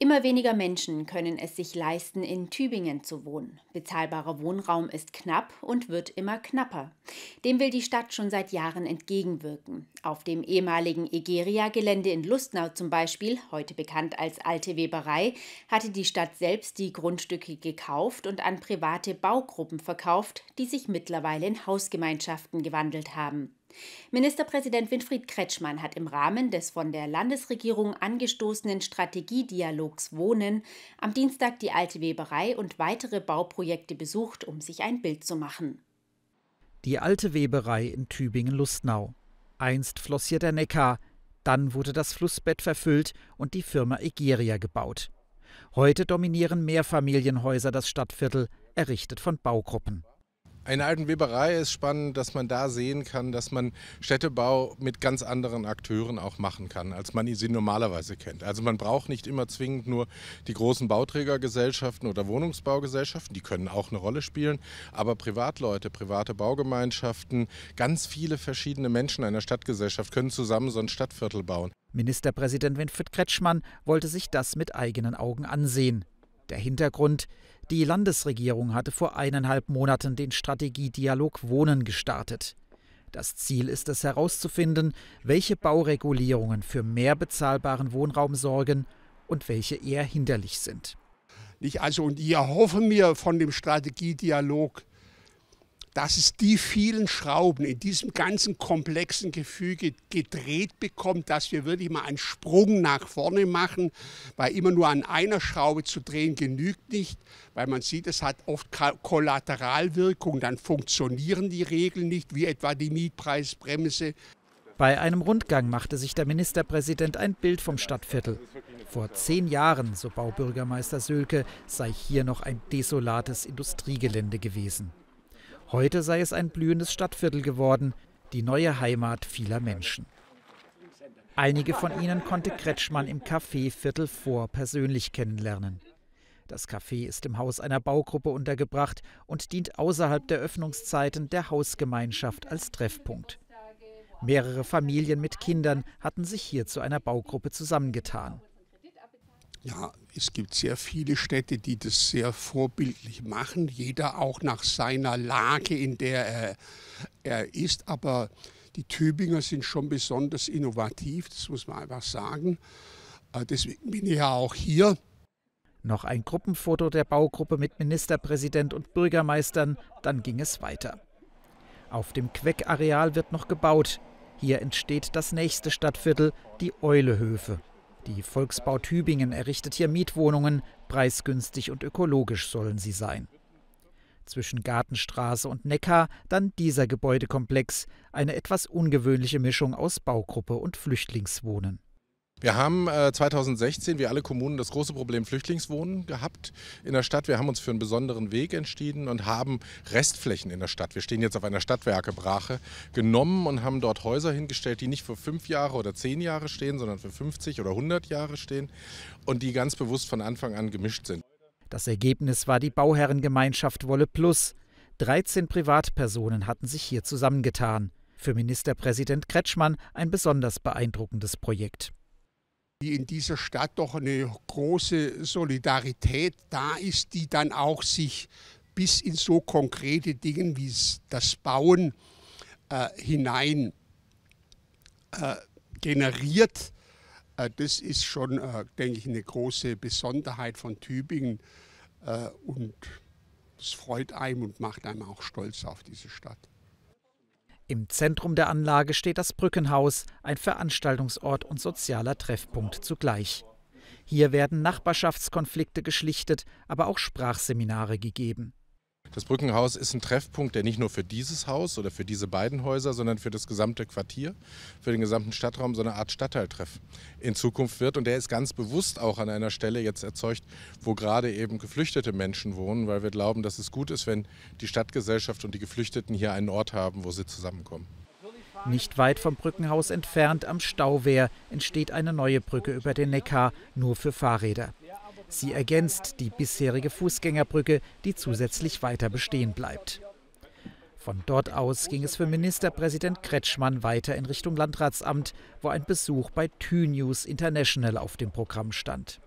Immer weniger Menschen können es sich leisten, in Tübingen zu wohnen. Bezahlbarer Wohnraum ist knapp und wird immer knapper. Dem will die Stadt schon seit Jahren entgegenwirken. Auf dem ehemaligen Egeria-Gelände in Lustnau zum Beispiel, heute bekannt als Alte Weberei, hatte die Stadt selbst die Grundstücke gekauft und an private Baugruppen verkauft, die sich mittlerweile in Hausgemeinschaften gewandelt haben. Ministerpräsident Winfried Kretschmann hat im Rahmen des von der Landesregierung angestoßenen Strategiedialogs Wohnen am Dienstag die Alte Weberei und weitere Bauprojekte besucht, um sich ein Bild zu machen. Die Alte Weberei in Tübingen-Lustnau. Einst floss hier der Neckar, dann wurde das Flussbett verfüllt und die Firma Egeria gebaut. Heute dominieren Mehrfamilienhäuser das Stadtviertel, errichtet von Baugruppen. Eine alten Weberei ist spannend, dass man da sehen kann, dass man Städtebau mit ganz anderen Akteuren auch machen kann, als man sie normalerweise kennt. Also man braucht nicht immer zwingend nur die großen Bauträgergesellschaften oder Wohnungsbaugesellschaften, die können auch eine Rolle spielen, aber Privatleute, private Baugemeinschaften, ganz viele verschiedene Menschen einer Stadtgesellschaft können zusammen so ein Stadtviertel bauen. Ministerpräsident Winfried Kretschmann wollte sich das mit eigenen Augen ansehen. Der Hintergrund, die Landesregierung hatte vor eineinhalb Monaten den Strategiedialog Wohnen gestartet. Das Ziel ist es herauszufinden, welche Bauregulierungen für mehr bezahlbaren Wohnraum sorgen und welche eher hinderlich sind. Ich also und ich erhoffe mir von dem Strategiedialog, dass es die vielen Schrauben in diesem ganzen komplexen Gefüge gedreht bekommt, dass wir wirklich mal einen Sprung nach vorne machen, weil immer nur an einer Schraube zu drehen genügt nicht, weil man sieht, es hat oft Kollateralwirkung, dann funktionieren die Regeln nicht, wie etwa die Mietpreisbremse. Bei einem Rundgang machte sich der Ministerpräsident ein Bild vom Stadtviertel. Vor zehn Jahren, so Baubürgermeister Sölke, sei hier noch ein desolates Industriegelände gewesen. Heute sei es ein blühendes Stadtviertel geworden, die neue Heimat vieler Menschen. Einige von ihnen konnte Kretschmann im Café Viertel vor persönlich kennenlernen. Das Café ist im Haus einer Baugruppe untergebracht und dient außerhalb der Öffnungszeiten der Hausgemeinschaft als Treffpunkt. Mehrere Familien mit Kindern hatten sich hier zu einer Baugruppe zusammengetan. Ja, es gibt sehr viele Städte, die das sehr vorbildlich machen, jeder auch nach seiner Lage, in der er, er ist. Aber die Tübinger sind schon besonders innovativ, das muss man einfach sagen. Äh, deswegen bin ich ja auch hier. Noch ein Gruppenfoto der Baugruppe mit Ministerpräsident und Bürgermeistern, dann ging es weiter. Auf dem Queckareal wird noch gebaut. Hier entsteht das nächste Stadtviertel, die Eulehöfe. Die Volksbau Tübingen errichtet hier Mietwohnungen, preisgünstig und ökologisch sollen sie sein. Zwischen Gartenstraße und Neckar dann dieser Gebäudekomplex, eine etwas ungewöhnliche Mischung aus Baugruppe und Flüchtlingswohnen. Wir haben äh, 2016, wie alle Kommunen, das große Problem Flüchtlingswohnen gehabt in der Stadt. Wir haben uns für einen besonderen Weg entschieden und haben Restflächen in der Stadt. Wir stehen jetzt auf einer Stadtwerkebrache genommen und haben dort Häuser hingestellt, die nicht für fünf Jahre oder zehn Jahre stehen, sondern für 50 oder 100 Jahre stehen und die ganz bewusst von Anfang an gemischt sind. Das Ergebnis war die Bauherrengemeinschaft Wolle Plus. 13 Privatpersonen hatten sich hier zusammengetan. Für Ministerpräsident Kretschmann ein besonders beeindruckendes Projekt wie in dieser Stadt doch eine große Solidarität da ist, die dann auch sich bis in so konkrete Dinge wie das Bauen äh, hinein äh, generiert. Äh, das ist schon, äh, denke ich, eine große Besonderheit von Tübingen äh, und es freut einem und macht einem auch stolz auf diese Stadt. Im Zentrum der Anlage steht das Brückenhaus, ein Veranstaltungsort und sozialer Treffpunkt zugleich. Hier werden Nachbarschaftskonflikte geschlichtet, aber auch Sprachseminare gegeben. Das Brückenhaus ist ein Treffpunkt, der nicht nur für dieses Haus oder für diese beiden Häuser, sondern für das gesamte Quartier, für den gesamten Stadtraum so eine Art Stadtteiltreff in Zukunft wird. Und der ist ganz bewusst auch an einer Stelle jetzt erzeugt, wo gerade eben geflüchtete Menschen wohnen, weil wir glauben, dass es gut ist, wenn die Stadtgesellschaft und die Geflüchteten hier einen Ort haben, wo sie zusammenkommen. Nicht weit vom Brückenhaus entfernt am Stauwehr entsteht eine neue Brücke über den Neckar, nur für Fahrräder. Sie ergänzt die bisherige Fußgängerbrücke, die zusätzlich weiter bestehen bleibt. Von dort aus ging es für Ministerpräsident Kretschmann weiter in Richtung Landratsamt, wo ein Besuch bei Tü News International auf dem Programm stand.